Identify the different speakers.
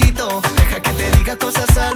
Speaker 1: Deja que te diga cosas al